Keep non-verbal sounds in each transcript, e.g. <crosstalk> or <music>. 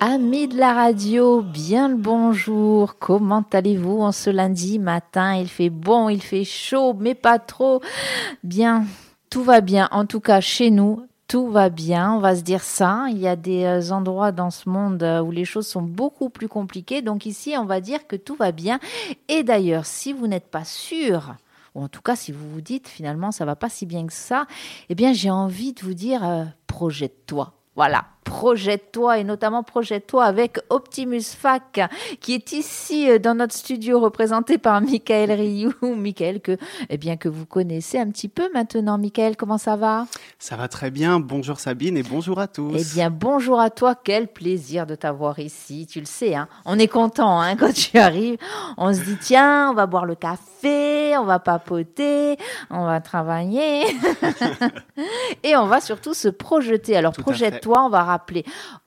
Amis de la radio, bien le bonjour. Comment allez-vous en ce lundi matin? Il fait bon, il fait chaud, mais pas trop. Bien, tout va bien. En tout cas, chez nous, tout va bien, on va se dire ça. Il y a des euh, endroits dans ce monde euh, où les choses sont beaucoup plus compliquées. Donc ici, on va dire que tout va bien. Et d'ailleurs, si vous n'êtes pas sûr, ou en tout cas si vous vous dites finalement ça va pas si bien que ça, eh bien j'ai envie de vous dire euh, projette-toi. Voilà, projette-toi et notamment projette-toi avec Optimus Fac qui est ici euh, dans notre studio représenté par Michael Rioux. <laughs> Michael que, eh bien, que vous connaissez un petit peu maintenant. Michael, comment ça va? Ça va très bien. Bonjour Sabine et bonjour à tous. Eh bien, bonjour à toi. Quel plaisir de t'avoir ici. Tu le sais, hein. on est content hein, <laughs> quand tu arrives. On se dit, tiens, on va boire le café, on va papoter, on va travailler <laughs> et on va surtout se projeter. Alors, projette-toi, on va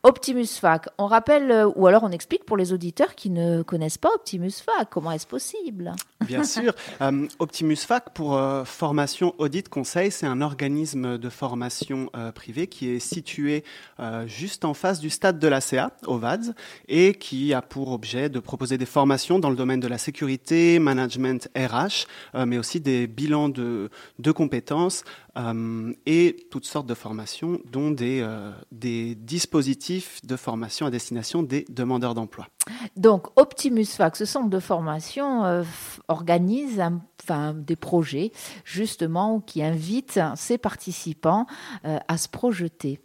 Optimus Fac. On rappelle, euh, ou alors on explique pour les auditeurs qui ne connaissent pas Optimus Fac, comment est-ce possible? Bien <laughs> sûr. Euh, Optimus Fac, pour euh, formation audit conseil, c'est un organisme de formation privé qui est situé juste en face du stade de l'ACA, au VADS, et qui a pour objet de proposer des formations dans le domaine de la sécurité, management RH, mais aussi des bilans de, de compétences et toutes sortes de formations, dont des, des dispositifs de formation à destination des demandeurs d'emploi. Donc Optimus Fac, ce centre de formation, euh, organise enfin, des projets justement qui invitent ses participants euh, à se projeter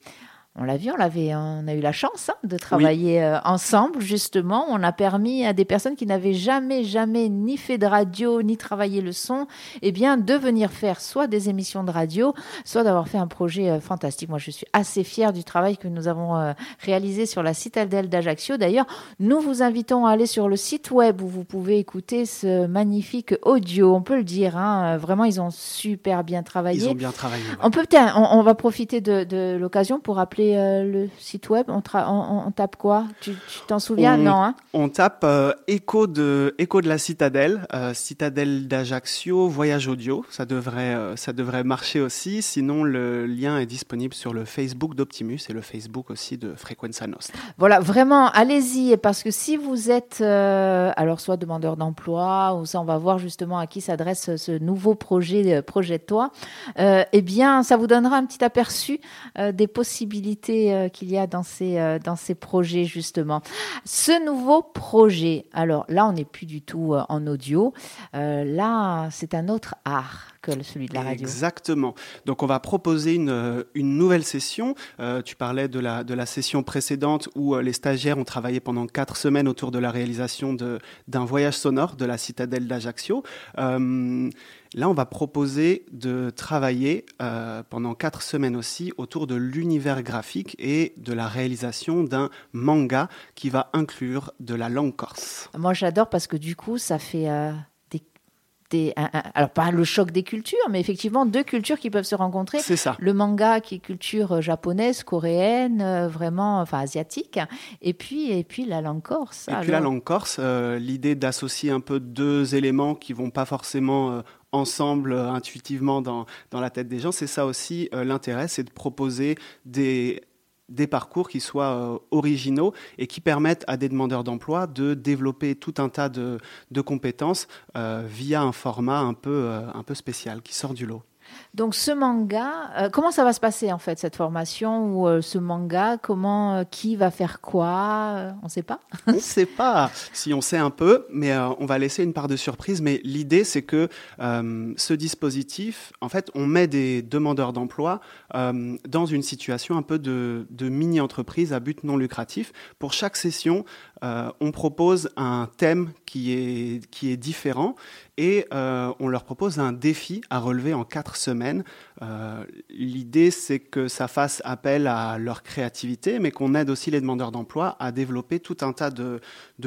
on l'a vu, on l'avait, on a eu la chance hein, de travailler euh, ensemble justement. On a permis à des personnes qui n'avaient jamais, jamais ni fait de radio ni travaillé le son, eh bien, de venir faire soit des émissions de radio, soit d'avoir fait un projet euh, fantastique. Moi, je suis assez fière du travail que nous avons euh, réalisé sur la citadelle d'Ajaccio. D'ailleurs, nous vous invitons à aller sur le site web où vous pouvez écouter ce magnifique audio. On peut le dire, hein, vraiment, ils ont super bien travaillé. Ils ont bien travaillé. On peut on, on, va profiter de, de l'occasion pour euh, le site web on, on, tape quoi? Tu t'en souviens? Non. Hein? on tape euh, écho de écho de la citadelle, euh, citadelle d'Ajaccio, voyage audio. Ça devrait ça devrait marcher aussi. Sinon, le lien est disponible sur le Facebook d'Optimus et le Facebook aussi de Frequenza Nostra. Voilà, vraiment, allez-y parce que si vous êtes alors soit demandeur d'emploi ou ça, on va voir justement à qui s'adresse ce nouveau projet projet de toi. eh bien, ça vous donnera un petit aperçu des possibilités euh, qu'il y a dans ces, euh, dans ces projets, justement. Ce nouveau projet, alors là, on n'est plus du tout euh, en audio. là, c'est un autre art celui de la radio. Exactement. Donc, on va proposer une, une nouvelle session. tu parlais de la, de la session précédente où les stagiaires ont travaillé pendant quatre semaines autour de la réalisation d'un voyage sonore de la citadelle d'Ajaccio. Là, on va proposer de travailler euh, pendant quatre semaines aussi autour de l'univers graphique et de la réalisation d'un manga qui va inclure de la langue corse. Moi, j'adore parce que du coup, ça fait euh, alors pas le choc des cultures, mais effectivement deux cultures qui peuvent se rencontrer. C'est ça. Le manga qui est culture euh, japonaise, coréenne, vraiment, enfin asiatique, et puis et puis la langue corse. Et puis la langue corse, l'idée d'associer un peu deux éléments qui vont pas forcément ensemble euh, intuitivement dans, dans, la tête des gens. C'est ça aussi euh, l'intérêt, c'est de proposer des, des parcours qui soient euh, originaux et qui permettent à des demandeurs d'emploi de développer tout un tas de, compétences via un format peu, un peu spécial qui sort du lot. Donc ce manga, euh, comment ça va se passer en fait cette formation ou euh, ce manga? Comment, euh, qui va faire quoi? On ne sait pas. <laughs> on ne sait pas. Si on sait un peu, mais on va laisser une part de surprise. Mais l'idée, c'est que ce dispositif, en fait, on met des demandeurs d'emploi dans une situation un peu de, de mini-entreprise à but non lucratif. Pour chaque session, on propose un thème qui est, qui est différent et on leur propose un défi à relever en quatre semaine. Euh, l'idée, c'est que ça fasse appel à leur créativité, mais qu'on aide aussi les demandeurs d'emploi à développer tout un tas de,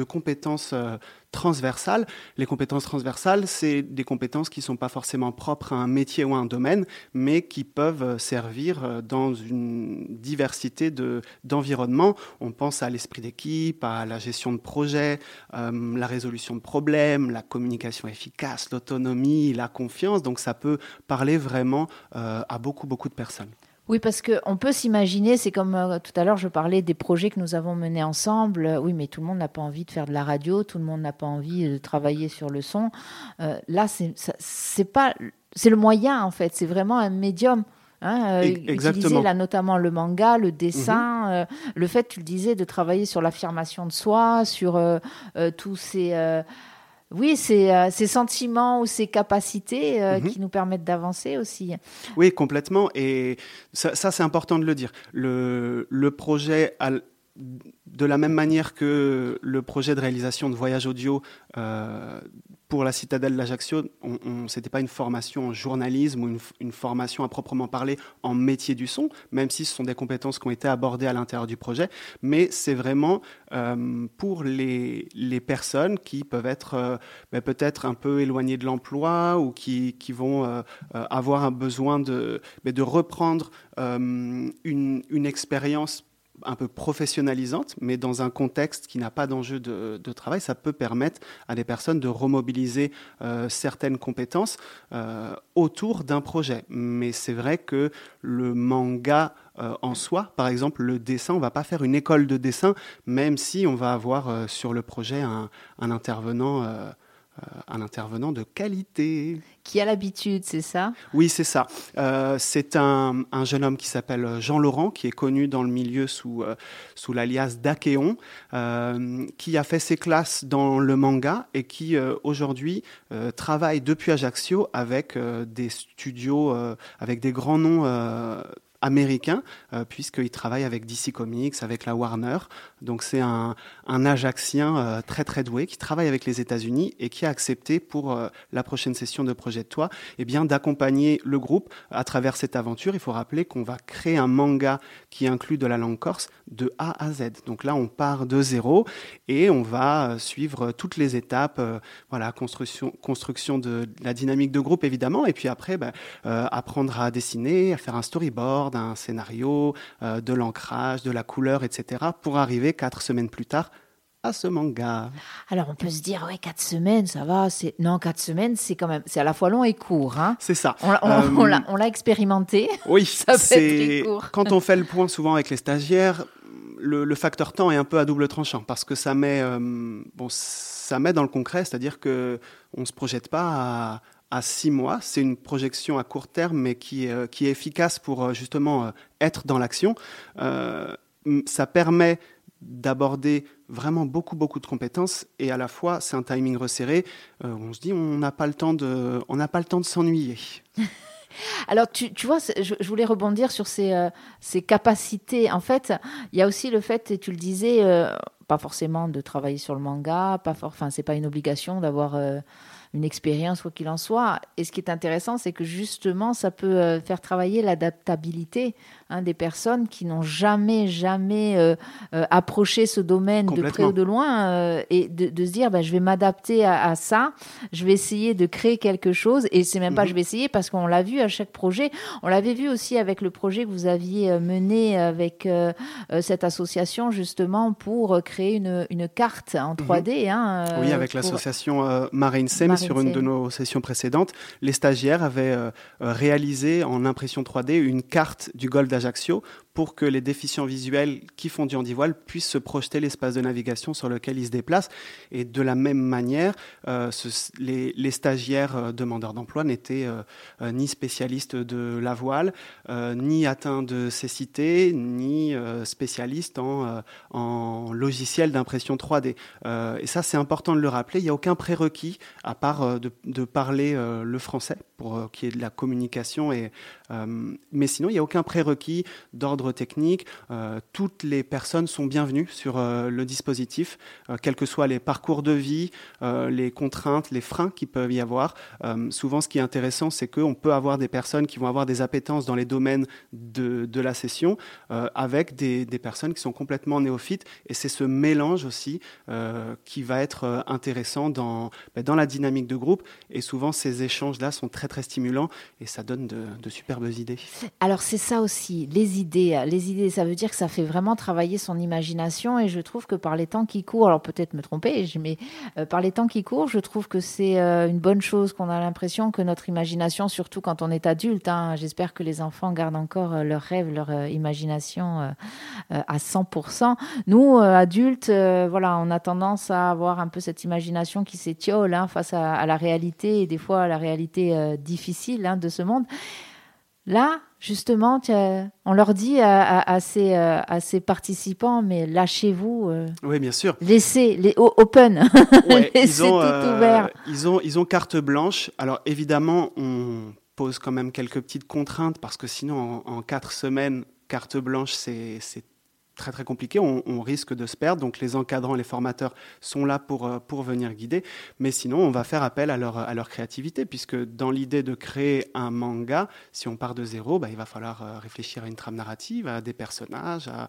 compétences euh, transversales. Les compétences transversales, c'est des compétences qui ne sont pas forcément propres à un métier ou à un domaine, mais qui peuvent euh, servir dans une diversité d'environnements. On pense à l'esprit d'équipe, à la gestion de projet, la résolution de problèmes, la communication efficace, l'autonomie, la confiance. Donc ça peut parler vraiment euh, à beaucoup, beaucoup de personnes. Oui, parce qu'on peut s'imaginer, c'est comme euh, tout à l'heure, je parlais des projets que nous avons menés ensemble. Euh, oui, mais tout le monde n'a pas envie de faire de la radio, tout le monde n'a pas envie de travailler sur le son. Euh, là, c'est pas, c'est le moyen en fait. C'est vraiment un médium. Hein, Exactement. là notamment le manga, le dessin, mhm. le fait, tu le disais, de travailler sur l'affirmation de soi, sur tous ces oui, c'est euh, ces sentiments ou ces capacités euh, mhm. qui nous permettent d'avancer aussi. Oui, complètement. Et ça, c'est important de le dire. Le, le projet de la même manière que le projet de réalisation de voyage audio euh, pour la citadelle d'Ajaccio, ce n'était pas une formation en journalisme ou une, formation à proprement parler en métier du son, même si ce sont des compétences qui ont été abordées à l'intérieur du projet, mais c'est vraiment euh, pour les, personnes qui peuvent être euh, ben, peut-être un peu éloignées de l'emploi ou qui, vont avoir un besoin de, ben, reprendre une, une expérience un peu professionnalisante, mais dans un contexte qui n'a pas d'enjeu de, travail, ça peut permettre à des personnes de remobiliser euh, certaines compétences euh, autour d'un projet. Mais c'est vrai que le manga euh, en soi, par exemple, le dessin, on va pas faire une école de dessin, même si on va avoir sur le projet un, intervenant un intervenant de qualité. Qui a l'habitude, c'est ça? Oui, c'est ça. Euh, c'est un, jeune homme qui s'appelle Jean Laurent, qui est connu dans le milieu sous, euh, sous l'alias d'Akéon, qui a fait ses classes dans le manga et qui aujourd'hui travaille depuis Ajaccio avec des studios, avec des grands noms américain, euh, puisqu'il travaille avec DC Comics, avec la Warner. Donc c'est un, un Ajaxien euh, très très doué qui travaille avec les États-Unis et qui a accepté pour euh, la prochaine session de Projet de Toi eh bien, d'accompagner le groupe à travers cette aventure. Il faut rappeler qu'on va créer un manga qui inclut de la langue corse de A à Z. Donc là, on part de zéro et on va suivre toutes les étapes, voilà, construction, construction de, la dynamique de groupe évidemment, et puis après, ben, apprendre à dessiner, à faire un storyboard d'un scénario, euh, de l'ancrage, de la couleur, etc., pour arriver quatre semaines plus tard à ce manga. Alors on peut se dire ouais quatre semaines ça va c'est non quatre semaines c'est quand même c'est à la fois long et court hein. C'est ça. On, euh, on, l'a expérimenté. Oui <laughs> c'est quand on fait le point souvent avec les stagiaires le, facteur temps est un peu à double tranchant parce que ça met euh, bon ça met dans le concret c'est-à-dire que on se projette pas à six mois. C'est une projection à court terme, mais qui, euh, qui est efficace pour euh, justement être dans l'action. ça permet d'aborder vraiment beaucoup beaucoup de compétences et à la fois c'est un timing resserré. on se dit on n'a pas le temps de on n'a pas le temps de s'ennuyer. <laughs> Alors, tu, tu vois, je, voulais rebondir sur ces, ces, capacités. En fait, il y a aussi le fait, et tu le disais, pas forcément de travailler sur le manga, pas enfin, c'est pas une obligation d'avoir une expérience, quoi qu'il en soit. Et ce qui est intéressant, c'est que justement, ça peut euh, faire travailler l'adaptabilité hein, des personnes qui n'ont jamais, jamais euh, euh, approché ce domaine de près ou de loin et de, se dire, bah, je vais m'adapter à, ça, je vais essayer de créer quelque chose. Et c'est même pas mhm. je vais essayer parce qu'on l'a vu à chaque projet. On l'avait vu aussi avec le projet que vous aviez mené avec cette association justement pour créer une, une carte en 3D. Mhm. Hein, oui, avec l'association Marine Sem sur une de nos sessions précédentes, les stagiaires avaient euh, euh, réalisé en impression 3D une carte du golfe d'Ajaccio pour que les déficients visuels qui font du handivoile puissent se projeter l'espace de navigation sur lequel ils se déplacent. Et de la même manière, euh, les, stagiaires demandeurs d'emploi n'étaient euh, ni spécialistes de la voile, ni atteints de cécité, ni spécialistes en, en logiciel d'impression 3D. et ça, c'est important de le rappeler. Il n'y a aucun prérequis, à part de, de parler le français, pour qu'il y ait de la communication. Et, mais sinon, il n'y a aucun prérequis d'ordre technique. Euh, toutes les personnes sont bienvenues sur euh, le dispositif, euh, quels que soient les parcours de vie, les contraintes, les freins qui peuvent y avoir. souvent, ce qui est intéressant, c'est qu'on peut avoir des personnes qui vont avoir des appétences dans les domaines de, la session avec des, personnes qui sont complètement néophytes. Et c'est ce mélange aussi qui va être intéressant dans, ben, dans la dynamique de groupe. Et souvent, ces échanges-là sont très, très stimulants et ça donne de, de idées. Alors, c'est ça aussi, les idées. Les idées, ça veut dire que ça fait vraiment travailler son imagination. Et je trouve que par les temps qui courent, alors peut-être me tromper, mais euh, par les temps qui courent, je trouve que c'est euh, une bonne chose qu'on a l'impression que notre imagination, surtout quand on est adulte, hein, j'espère que les enfants gardent encore euh, leurs rêves, leur imagination à 100%. Nous, adultes, voilà, on a tendance à avoir un peu cette imagination qui s'étiole hein, face à, la réalité et des fois à la réalité difficile hein, de ce monde. Là, justement, on leur dit à, ces, à, ces, participants, mais lâchez-vous. Euh, oui, bien sûr. Laissez, les open. <laughs> ils, ont, tout euh, ouvert. Ils ont, ils ont carte blanche. Alors évidemment, on pose quand même quelques petites contraintes parce que sinon, en, en quatre semaines, carte blanche, c'est très très compliqué, on, risque de se perdre. Donc les encadrants, les formateurs sont là pour, euh, pour venir guider. Mais sinon, on va faire appel à leur, à leur créativité, puisque dans l'idée de créer un manga, si on part de zéro, bah, il va falloir euh, réfléchir à une trame narrative, à des personnages, à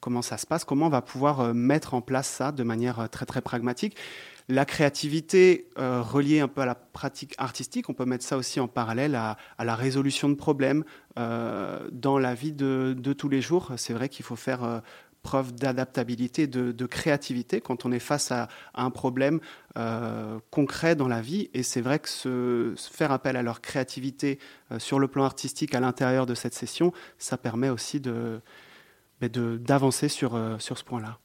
comment ça se passe, comment on va pouvoir euh, mettre en place ça de manière très très pragmatique. La créativité euh, reliée un peu à la pratique artistique, on peut mettre ça aussi en parallèle à, la résolution de problèmes euh, dans la vie de, tous les jours. C'est vrai qu'il faut faire euh, preuve d'adaptabilité, de, créativité quand on est face à, un problème concret dans la vie. Et c'est vrai que faire appel à leur créativité sur le plan artistique à l'intérieur de cette session, ça permet aussi de, ben d'avancer sur, sur ce point-là.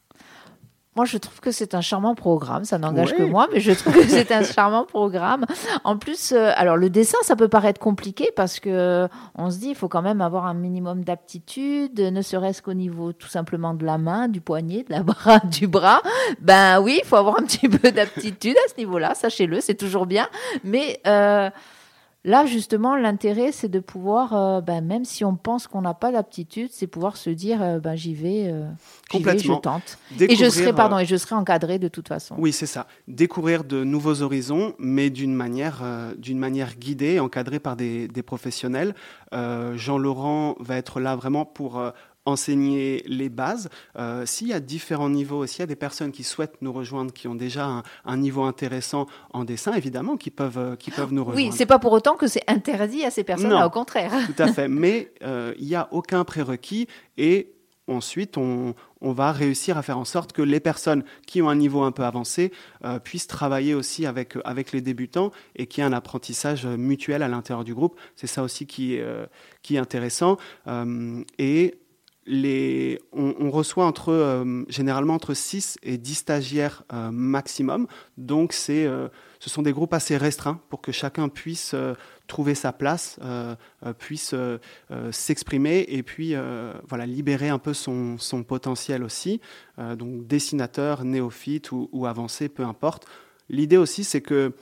Moi, je trouve que c'est un charmant programme. Ça n'engage que moi, mais je trouve que c'est un charmant programme. En plus, euh, alors le dessin, ça peut paraître compliqué parce que euh, on se dit, il faut quand même avoir un minimum d'aptitude, ne serait-ce qu'au niveau tout simplement de la main, du poignet, de la <laughs> bras, du bras. Ben oui, il faut avoir un petit peu d'aptitude à ce niveau-là. Sachez-le, c'est toujours bien. Mais euh, Là, justement, l'intérêt, c'est de pouvoir, euh, ben, même si on pense qu'on n'a pas d'aptitude, c'est pouvoir se dire, euh, ben, j'y vais, euh, vais, je tente. et je serai, pardon, et je serai encadré de toute façon. Oui, c'est ça. Découvrir de nouveaux horizons, mais d'une manière, d'une manière guidée, encadrée par des, des professionnels. Jean-Laurent va être là vraiment pour enseigner les bases. Euh, s'il y a différents niveaux, s'il y a des personnes qui souhaitent nous rejoindre, qui ont déjà un, niveau intéressant en dessin, évidemment, qui peuvent, euh, qui peuvent nous rejoindre. Oui, c'est pas pour autant que c'est interdit à ces personnes-là, au contraire. <laughs> Tout à fait, mais euh, il n'y a aucun prérequis et ensuite on, on, va réussir à faire en sorte que les personnes qui ont un niveau un peu avancé puissent travailler aussi avec, avec les débutants et qu'il y ait un apprentissage mutuel à l'intérieur du groupe. C'est ça aussi qui est, qui est intéressant. et on, reçoit entre, euh, généralement entre 6 et 10 stagiaires euh, maximum. Donc, euh, ce sont des groupes assez restreints pour que chacun puisse trouver sa place, puisse s'exprimer et puis voilà, libérer un peu son, son potentiel aussi. donc, dessinateur, néophyte ou, ou avancé, peu importe. L'idée aussi, c'est que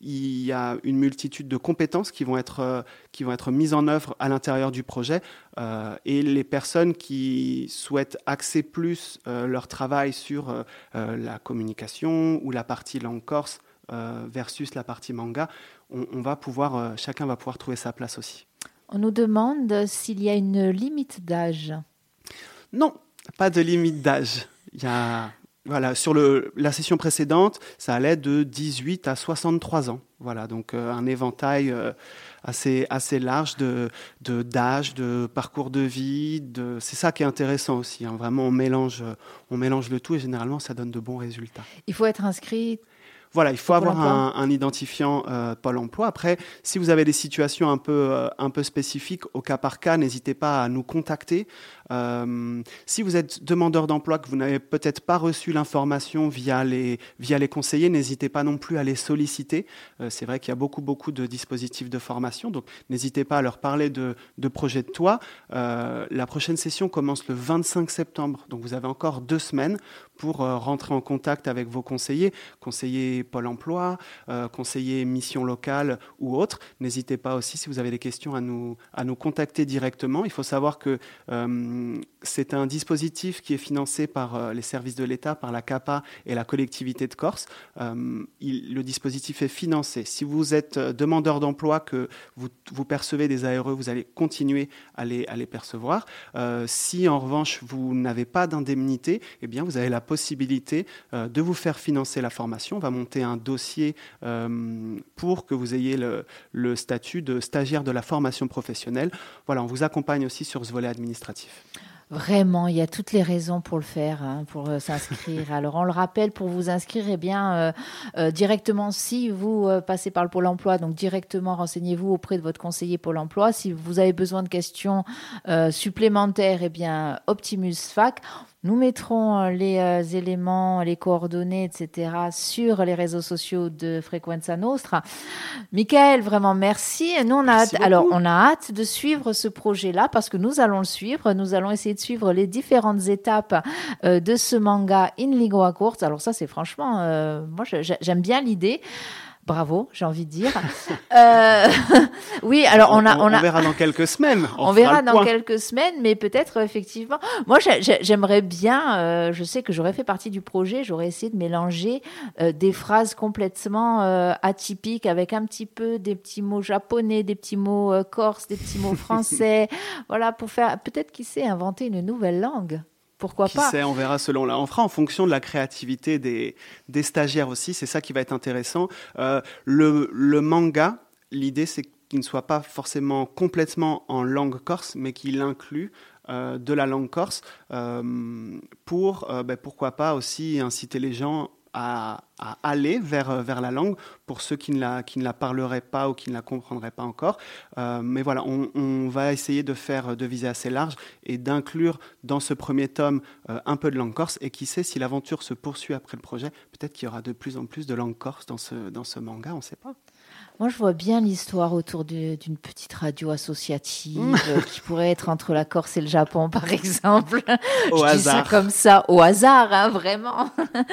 il y a une multitude de compétences qui vont être, euh, qui vont être mises en œuvre à l'intérieur du projet. Euh, et les personnes qui souhaitent axer plus euh, leur travail sur la communication ou la partie langue corse versus la partie manga, on, va pouvoir, chacun va pouvoir trouver sa place aussi. On nous demande s'il y a une limite d'âge. Non, pas de limite d'âge. Il y a voilà, sur le, la session précédente, ça allait de 18 à 63 ans. Voilà, donc euh, un éventail euh, assez, assez large de, d'âge, de, parcours de vie. De, c'est ça qui est intéressant aussi. Hein. Vraiment, on mélange, on mélange le tout et généralement, ça donne de bons résultats. Il faut être inscrit voilà, il faut avoir un, identifiant euh, Pôle Emploi. Après, si vous avez des situations un peu, un peu spécifiques, au cas par cas, n'hésitez pas à nous contacter. Euh, si vous êtes demandeur d'emploi, que vous n'avez peut-être pas reçu l'information via les, via les conseillers, n'hésitez pas non plus à les solliciter. Euh, c'est vrai qu'il y a beaucoup, beaucoup de dispositifs de formation, donc n'hésitez pas à leur parler de, de projets de toit. Euh, la prochaine session commence le 25 septembre, donc vous avez encore deux semaines pour rentrer en contact avec vos conseillers, conseillers Pôle emploi, conseillers mission locale ou autres. N'hésitez pas aussi, si vous avez des questions, à nous, à nous contacter directement. Il faut savoir que c'est un dispositif qui est financé par euh, les services de l'État, par la CAPA et la collectivité de Corse. Euh, le dispositif est financé. Si vous êtes demandeur d'emploi, que vous, percevez des ARE, vous allez continuer à les, percevoir. si en revanche vous n'avez pas d'indemnité, eh bien vous avez la possibilité de vous faire financer la formation. On va monter un dossier pour que vous ayez le, le statut de stagiaire de la formation professionnelle. Voilà, on vous accompagne aussi sur ce volet administratif. Vraiment, il y a toutes les raisons pour le faire, hein, pour euh, s'inscrire. <laughs> Alors, on le rappelle, pour vous inscrire, eh bien, euh, euh, directement, si vous passez par le Pôle emploi, donc directement, renseignez-vous auprès de votre conseiller Pôle emploi. Si vous avez besoin de questions supplémentaires, eh bien, Optimus Fac. Nous mettrons euh, les euh, éléments, les coordonnées, etc. sur les réseaux sociaux de Frequenza Nostra. Michael, vraiment merci. Nous, on a hâte, alors, on a hâte de suivre ce projet-là parce que nous allons le suivre. Nous allons essayer de suivre les différentes étapes euh, de ce manga in lingua courte. Alors ça, c'est franchement, moi, j'aime bien l'idée. Bravo, j'ai envie de dire. <laughs> euh, <laughs> oui, alors on, a, on, a, on verra dans quelques semaines. <laughs> On, verra dans quelques semaines, mais peut-être effectivement. Moi, j'aimerais bien. Euh, je sais que j'aurais fait partie du projet. J'aurais essayé de mélanger euh, des phrases complètement euh, atypiques avec un petit peu des petits mots japonais, des petits mots corses, des petits mots <laughs> français. voilà, pour faire peut-être qui sait inventer une nouvelle langue. Pourquoi qui pas? sait, on verra selon là. On fera en fonction de la créativité des, des stagiaires aussi. C'est ça qui va être intéressant. Le, le, manga, l'idée c'est qu'il ne soit pas forcément complètement en langue corse, mais qu'il inclut euh, de la langue corse euh, pour, euh, ben, pourquoi pas aussi inciter les gens à, aller vers, vers la langue pour ceux qui ne, la, qui ne la parleraient pas ou qui ne la comprendraient pas encore. Mais voilà, on, va essayer de faire de viser assez large et d'inclure dans ce premier tome un peu de langue corse. Et qui sait, si l'aventure se poursuit après le projet, peut-être qu'il y aura de plus en plus de langue corse dans ce, dans ce manga, on ne sait pas. Moi, je vois bien l'histoire autour d'une petite radio associative euh, <laughs> qui pourrait être entre la Corse et le Japon, par <laughs> exemple. Au je hasard. Dis ça comme ça, au hasard, hein, vraiment.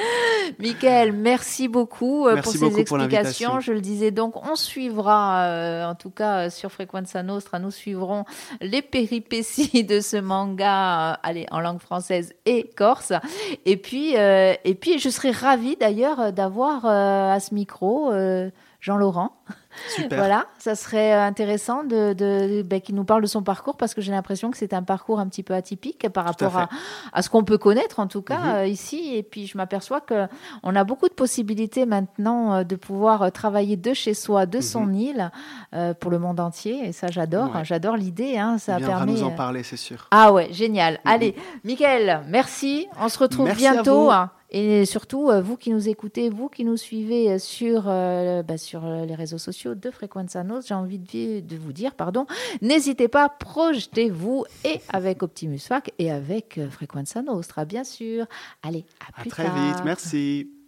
<laughs> Michael, merci beaucoup euh, pour ces explications. je le disais donc, on suivra, euh, en tout cas sur Frequenza Nostra, nous suivrons les péripéties de ce manga, allez, en langue française et corse. Et puis, et puis, je serais ravie d'ailleurs d'avoir à ce micro Jean-Laurent. Super. <laughs> voilà, ça serait euh, intéressant de, de ben, qu'il nous parle de son parcours parce que j'ai l'impression que c'est un parcours un petit peu atypique par rapport à, à, ce qu'on peut connaître en tout cas mhm. euh, ici. Et puis je m'aperçois que on a beaucoup de possibilités maintenant euh, de pouvoir travailler de chez soi, de son mhm. île, pour le monde entier. Et ça, j'adore. J'adore l'idée. Hein, ça permet. nous en parler, c'est sûr. Ah ouais, génial. Mhm. Allez, Michael, merci. On se retrouve bientôt. Et surtout, euh, vous qui nous écoutez, vous qui nous suivez euh, sur, euh, bah, sur les réseaux sociaux de Frequenza Nostra, j'ai envie de, de, vous dire, pardon, n'hésitez pas, projetez-vous et avec Optimus Fac et avec Frequenza Nostra, bien sûr. Allez, à, plus tard. À très vite, merci.